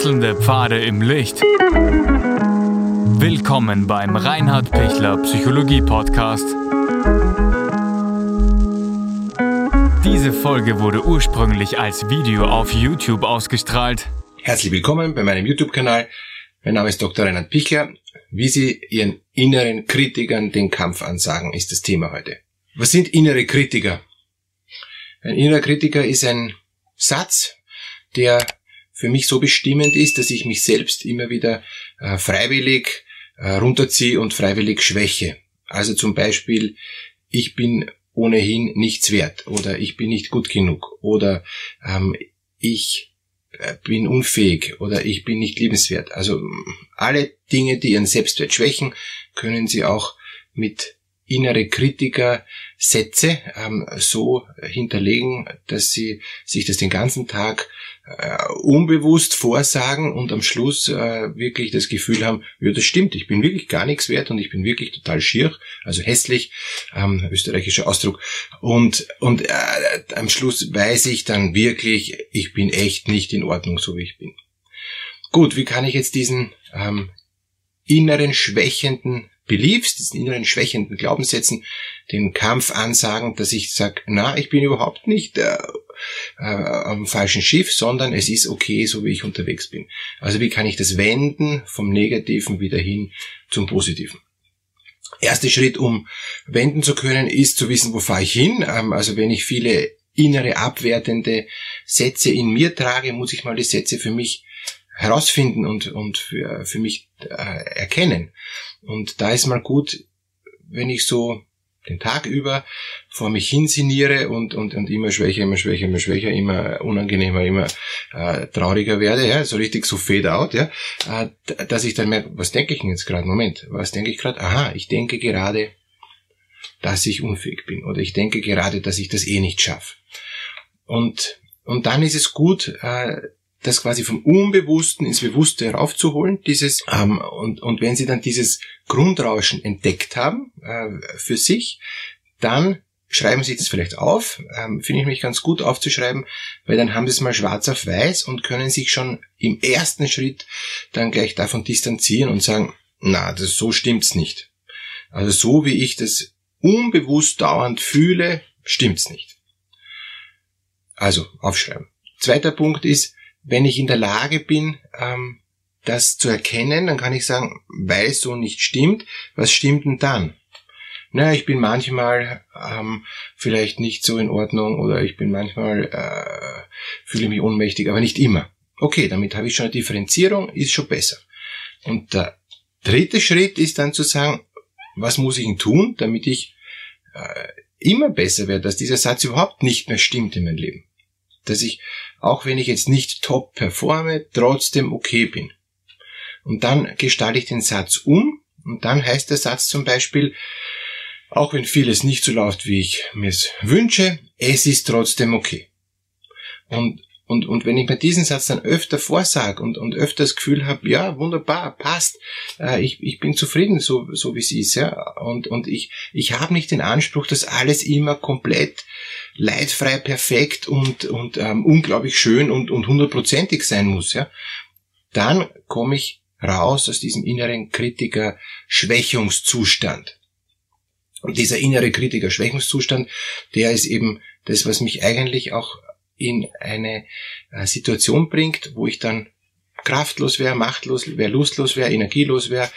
Wechselnde Pfade im Licht. Willkommen beim Reinhard Pichler Psychologie Podcast. Diese Folge wurde ursprünglich als Video auf YouTube ausgestrahlt. Herzlich willkommen bei meinem YouTube-Kanal. Mein Name ist Dr. Reinhard Pichler. Wie Sie Ihren inneren Kritikern den Kampf ansagen, ist das Thema heute. Was sind innere Kritiker? Ein innerer Kritiker ist ein Satz, der für mich so bestimmend ist, dass ich mich selbst immer wieder äh, freiwillig äh, runterziehe und freiwillig schwäche. Also zum Beispiel, ich bin ohnehin nichts wert oder ich bin nicht gut genug oder ähm, ich äh, bin unfähig oder ich bin nicht liebenswert. Also alle Dinge, die ihren Selbstwert schwächen, können Sie auch mit innere Kritiker Sätze ähm, so hinterlegen, dass sie sich das den ganzen Tag äh, unbewusst vorsagen und am Schluss äh, wirklich das Gefühl haben, ja, das stimmt, ich bin wirklich gar nichts wert und ich bin wirklich total schier, also hässlich, ähm, österreichischer Ausdruck. Und, und äh, am Schluss weiß ich dann wirklich, ich bin echt nicht in Ordnung, so wie ich bin. Gut, wie kann ich jetzt diesen ähm, inneren schwächenden Beliefs, diesen inneren schwächenden Glaubenssätzen, den Kampf ansagen, dass ich sage, na, ich bin überhaupt nicht äh, äh, am falschen Schiff, sondern es ist okay, so wie ich unterwegs bin. Also wie kann ich das wenden vom Negativen wieder hin zum Positiven? Erster Schritt, um wenden zu können, ist zu wissen, wo fahre ich hin. Ähm, also wenn ich viele innere abwertende Sätze in mir trage, muss ich mal die Sätze für mich herausfinden und, und für, für mich äh, erkennen. Und da ist mal gut, wenn ich so den Tag über vor mich hinsiniere und, und, und immer schwächer, immer schwächer, immer schwächer, immer unangenehmer, immer äh, trauriger werde, ja, so richtig so fade out, ja, äh, dass ich dann merke, was denke ich denn jetzt gerade? Moment, was denke ich gerade? Aha, ich denke gerade, dass ich unfähig bin oder ich denke gerade, dass ich das eh nicht schaffe. Und, und dann ist es gut, äh, das quasi vom Unbewussten ins Bewusste heraufzuholen, dieses ähm, und und wenn Sie dann dieses Grundrauschen entdeckt haben äh, für sich, dann schreiben Sie das vielleicht auf, ähm, finde ich mich ganz gut aufzuschreiben, weil dann haben Sie es mal schwarz auf weiß und können sich schon im ersten Schritt dann gleich davon distanzieren und sagen, na, das so stimmt's nicht. Also so wie ich das unbewusst dauernd fühle, stimmt's nicht. Also aufschreiben. Zweiter Punkt ist, wenn ich in der Lage bin, ähm, das zu erkennen, dann kann ich sagen, weil es so nicht stimmt, was stimmt denn dann? Naja, ich bin manchmal ähm, vielleicht nicht so in Ordnung oder ich bin manchmal, äh, fühle mich ohnmächtig, aber nicht immer. Okay, damit habe ich schon eine Differenzierung, ist schon besser. Und der dritte Schritt ist dann zu sagen, was muss ich denn tun, damit ich äh, immer besser werde, dass dieser Satz überhaupt nicht mehr stimmt in meinem Leben. Dass ich auch wenn ich jetzt nicht top performe, trotzdem okay bin. Und dann gestalte ich den Satz um und dann heißt der Satz zum Beispiel, auch wenn vieles nicht so läuft, wie ich mir es wünsche, es ist trotzdem okay. Und, und, und wenn ich mir diesen Satz dann öfter vorsage und, und öfter das Gefühl habe, ja, wunderbar, passt, äh, ich, ich bin zufrieden, so, so wie es ist, ja, und, und ich, ich habe nicht den Anspruch, dass alles immer komplett leidfrei, perfekt und, und ähm, unglaublich schön und, und hundertprozentig sein muss, ja, dann komme ich raus aus diesem inneren Kritiker-Schwächungszustand. Und dieser innere Kritiker-Schwächungszustand, der ist eben das, was mich eigentlich auch in eine äh, Situation bringt, wo ich dann kraftlos wäre, machtlos wäre, lustlos wäre, energielos wäre,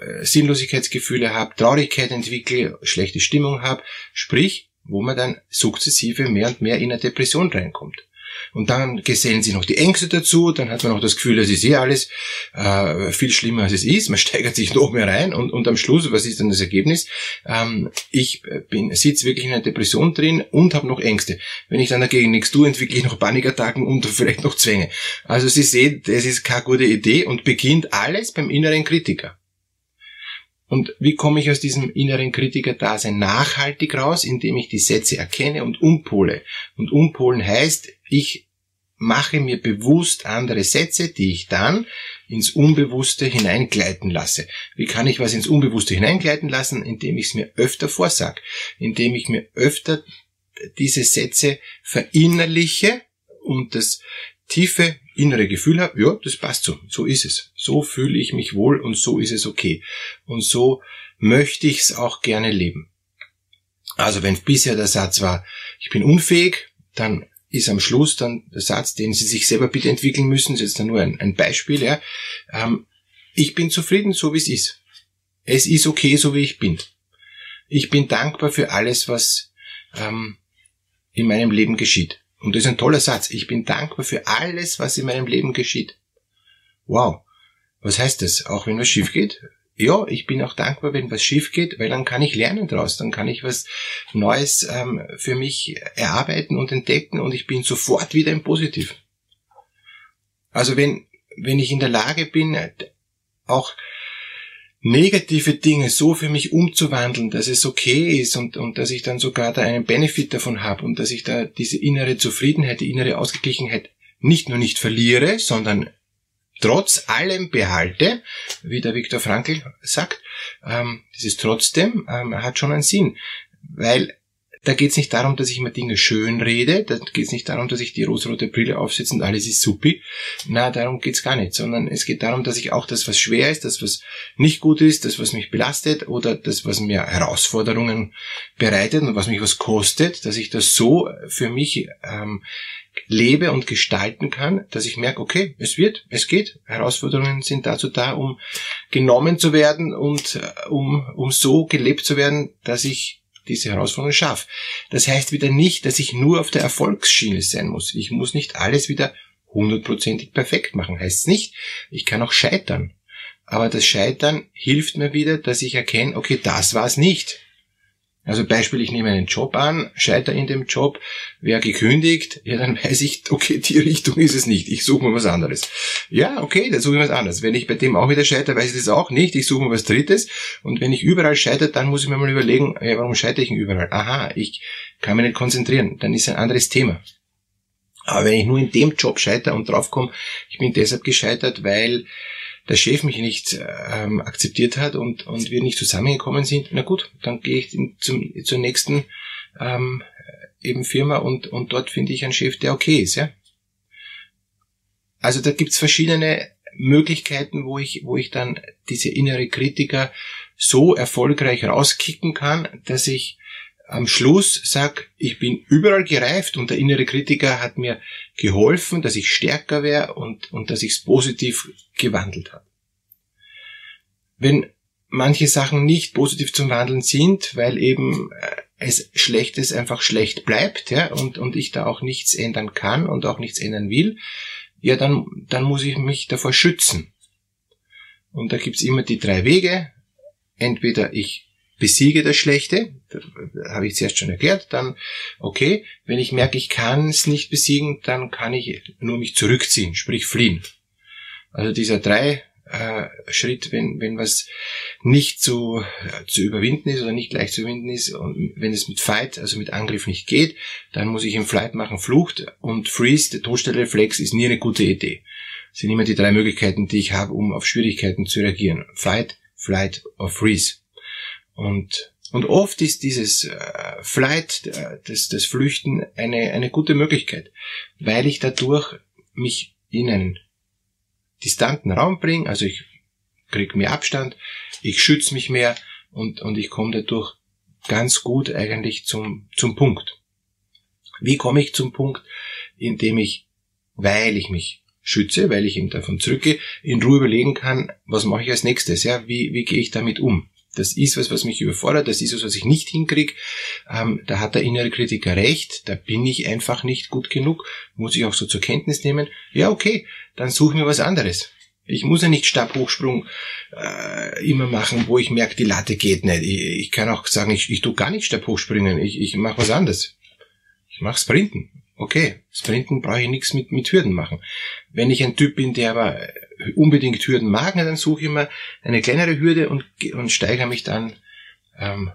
äh, Sinnlosigkeitsgefühle habe, Traurigkeit entwickle, schlechte Stimmung habe, sprich wo man dann sukzessive mehr und mehr in eine Depression reinkommt. Und dann gesellen sich noch die Ängste dazu, dann hat man auch das Gefühl, es ist eh alles äh, viel schlimmer als es ist, man steigert sich noch mehr rein und, und am Schluss, was ist dann das Ergebnis? Ähm, ich bin sitze wirklich in einer Depression drin und habe noch Ängste. Wenn ich dann dagegen nichts tue, entwickle ich noch Panikattacken und vielleicht noch Zwänge. Also Sie sehen, das ist keine gute Idee und beginnt alles beim inneren Kritiker. Und wie komme ich aus diesem inneren Kritiker-Dasein nachhaltig raus, indem ich die Sätze erkenne und umpole. Und umpolen heißt, ich mache mir bewusst andere Sätze, die ich dann ins Unbewusste hineingleiten lasse. Wie kann ich was ins Unbewusste hineingleiten lassen? Indem ich es mir öfter vorsag, indem ich mir öfter diese Sätze verinnerliche und das tiefe innere Gefühl habe, ja, das passt so, so ist es. So fühle ich mich wohl und so ist es okay. Und so möchte ich es auch gerne leben. Also wenn bisher der Satz war, ich bin unfähig, dann ist am Schluss dann der Satz, den Sie sich selber bitte entwickeln müssen, das ist jetzt nur ein, ein Beispiel, ja, ähm, ich bin zufrieden, so wie es ist. Es ist okay, so wie ich bin. Ich bin dankbar für alles, was ähm, in meinem Leben geschieht. Und das ist ein toller Satz. Ich bin dankbar für alles, was in meinem Leben geschieht. Wow. Was heißt das? Auch wenn was schief geht? Ja, ich bin auch dankbar, wenn was schief geht, weil dann kann ich lernen draus, dann kann ich was Neues ähm, für mich erarbeiten und entdecken und ich bin sofort wieder im Positiv. Also wenn, wenn ich in der Lage bin, auch negative Dinge so für mich umzuwandeln, dass es okay ist und, und dass ich dann sogar da einen Benefit davon habe und dass ich da diese innere Zufriedenheit, die innere Ausgeglichenheit nicht nur nicht verliere, sondern trotz allem behalte, wie der Viktor Frankl sagt, ähm, dieses trotzdem ähm, hat schon einen Sinn, weil da geht es nicht darum, dass ich mir Dinge schön rede, da geht es nicht darum, dass ich die rosarote Brille aufsetze und alles ist supi. Na, darum geht's gar nicht, sondern es geht darum, dass ich auch das, was schwer ist, das, was nicht gut ist, das, was mich belastet oder das, was mir Herausforderungen bereitet und was mich was kostet, dass ich das so für mich ähm, lebe und gestalten kann, dass ich merke, okay, es wird, es geht. Herausforderungen sind dazu da, um genommen zu werden und äh, um, um so gelebt zu werden, dass ich diese Herausforderung schaffe. Das heißt wieder nicht, dass ich nur auf der Erfolgsschiene sein muss. Ich muss nicht alles wieder hundertprozentig perfekt machen. Heißt nicht, ich kann auch scheitern. Aber das Scheitern hilft mir wieder, dass ich erkenne, okay, das war es nicht. Also Beispiel, ich nehme einen Job an, scheiter in dem Job, wer gekündigt, ja, dann weiß ich, okay, die Richtung ist es nicht, ich suche mir was anderes. Ja, okay, dann suche ich was anderes. Wenn ich bei dem auch wieder scheitere, weiß ich das auch nicht, ich suche mir was Drittes. Und wenn ich überall scheitere, dann muss ich mir mal überlegen, ja, warum scheitere ich denn überall? Aha, ich kann mich nicht konzentrieren, dann ist ein anderes Thema. Aber wenn ich nur in dem Job scheitere und draufkomme, ich bin deshalb gescheitert, weil der Chef mich nicht ähm, akzeptiert hat und, und wir nicht zusammengekommen sind, na gut, dann gehe ich zum, zur nächsten ähm, eben Firma und, und dort finde ich einen Chef, der okay ist. Ja? Also da gibt's verschiedene Möglichkeiten, wo ich, wo ich dann diese innere Kritiker so erfolgreich rauskicken kann, dass ich am Schluss sag, ich bin überall gereift und der innere Kritiker hat mir geholfen, dass ich stärker wäre und, und dass ich es positiv gewandelt habe. Wenn manche Sachen nicht positiv zum Wandeln sind, weil eben äh, es Schlechtes einfach schlecht bleibt, ja, und, und ich da auch nichts ändern kann und auch nichts ändern will, ja, dann, dann muss ich mich davor schützen. Und da gibt's immer die drei Wege. Entweder ich besiege das Schlechte, habe ich zuerst schon erklärt, dann okay, wenn ich merke, ich kann es nicht besiegen, dann kann ich nur mich zurückziehen, sprich fliehen. Also dieser drei äh, Schritt, wenn, wenn was nicht zu, äh, zu überwinden ist oder nicht leicht zu überwinden ist und wenn es mit Fight, also mit Angriff nicht geht, dann muss ich im Flight machen Flucht und Freeze, der Todstellreflex, ist nie eine gute Idee. Das sind immer die drei Möglichkeiten, die ich habe, um auf Schwierigkeiten zu reagieren. Fight, Flight or Freeze. Und, und oft ist dieses äh, Flight, äh, das, das Flüchten eine, eine gute Möglichkeit, weil ich dadurch mich in einen distanten Raum bringe, also ich kriege mehr Abstand, ich schütze mich mehr und, und ich komme dadurch ganz gut eigentlich zum, zum Punkt. Wie komme ich zum Punkt? Indem ich, weil ich mich schütze, weil ich ihm davon zurückgehe, in Ruhe überlegen kann, was mache ich als nächstes, ja, wie, wie gehe ich damit um? Das ist was, was mich überfordert, das ist was, was ich nicht hinkriege. Ähm, da hat der innere Kritiker recht, da bin ich einfach nicht gut genug, muss ich auch so zur Kenntnis nehmen. Ja, okay, dann suche mir was anderes. Ich muss ja nicht Stabhochsprung äh, immer machen, wo ich merke, die Latte geht nicht. Ich, ich kann auch sagen, ich, ich tue gar nicht Stabhochspringen, ich, ich mache was anderes. Ich mache Sprinten. Okay, Sprinten brauche ich nichts mit, mit Hürden machen. Wenn ich ein Typ bin, der aber unbedingt Hürden mag, dann suche ich immer eine kleinere Hürde und, und steigere mich dann ähm,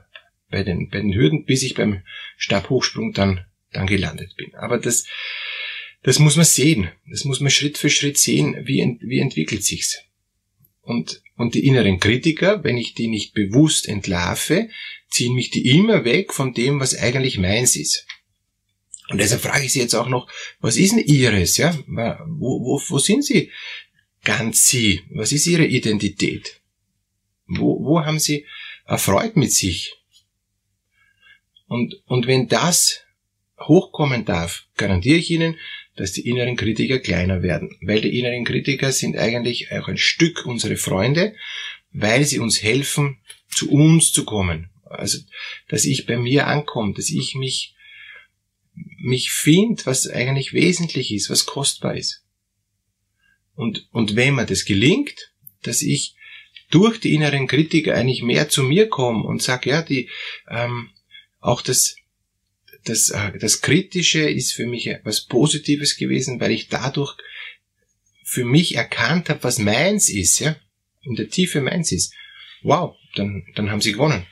bei, den, bei den Hürden, bis ich beim Stabhochsprung dann, dann gelandet bin. Aber das, das muss man sehen. Das muss man Schritt für Schritt sehen, wie, wie entwickelt sich's. Und, und die inneren Kritiker, wenn ich die nicht bewusst entlarve, ziehen mich die immer weg von dem, was eigentlich meins ist. Und deshalb frage ich Sie jetzt auch noch, was ist denn Ihres? Ja? Wo, wo, wo sind Sie ganz Sie? Was ist Ihre Identität? Wo, wo haben Sie erfreut mit sich? Und, und wenn das hochkommen darf, garantiere ich Ihnen, dass die inneren Kritiker kleiner werden. Weil die inneren Kritiker sind eigentlich auch ein Stück unsere Freunde, weil sie uns helfen, zu uns zu kommen. Also, dass ich bei mir ankomme, dass ich mich mich finde, was eigentlich wesentlich ist, was kostbar ist. Und, und wenn mir das gelingt, dass ich durch die inneren Kritiker eigentlich mehr zu mir komme und sage, ja, die, ähm, auch das, das, äh, das Kritische ist für mich etwas Positives gewesen, weil ich dadurch für mich erkannt habe, was meins ist, ja, in der Tiefe meins ist. Wow, dann, dann haben sie gewonnen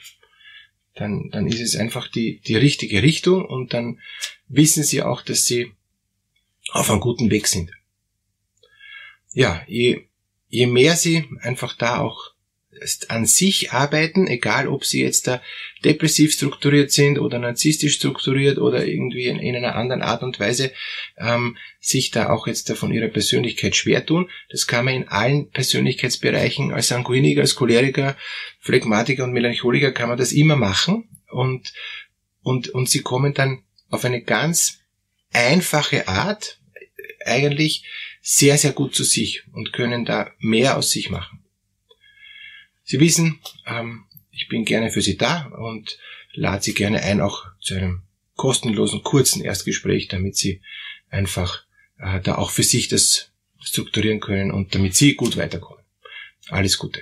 dann, dann ist es einfach die, die richtige Richtung und dann wissen sie auch, dass sie auf einem guten Weg sind. Ja, je, je mehr sie einfach da auch an sich arbeiten, egal ob sie jetzt da depressiv strukturiert sind oder narzisstisch strukturiert oder irgendwie in, in einer anderen Art und Weise ähm, sich da auch jetzt da von ihrer Persönlichkeit schwer tun. Das kann man in allen Persönlichkeitsbereichen als Sanguiniker, als Choleriker, Phlegmatiker und Melancholiker kann man das immer machen und, und, und sie kommen dann auf eine ganz einfache Art eigentlich sehr, sehr gut zu sich und können da mehr aus sich machen. Sie wissen, ähm, ich bin gerne für Sie da und lade Sie gerne ein, auch zu einem kostenlosen, kurzen Erstgespräch, damit Sie einfach äh, da auch für sich das strukturieren können und damit Sie gut weiterkommen. Alles Gute.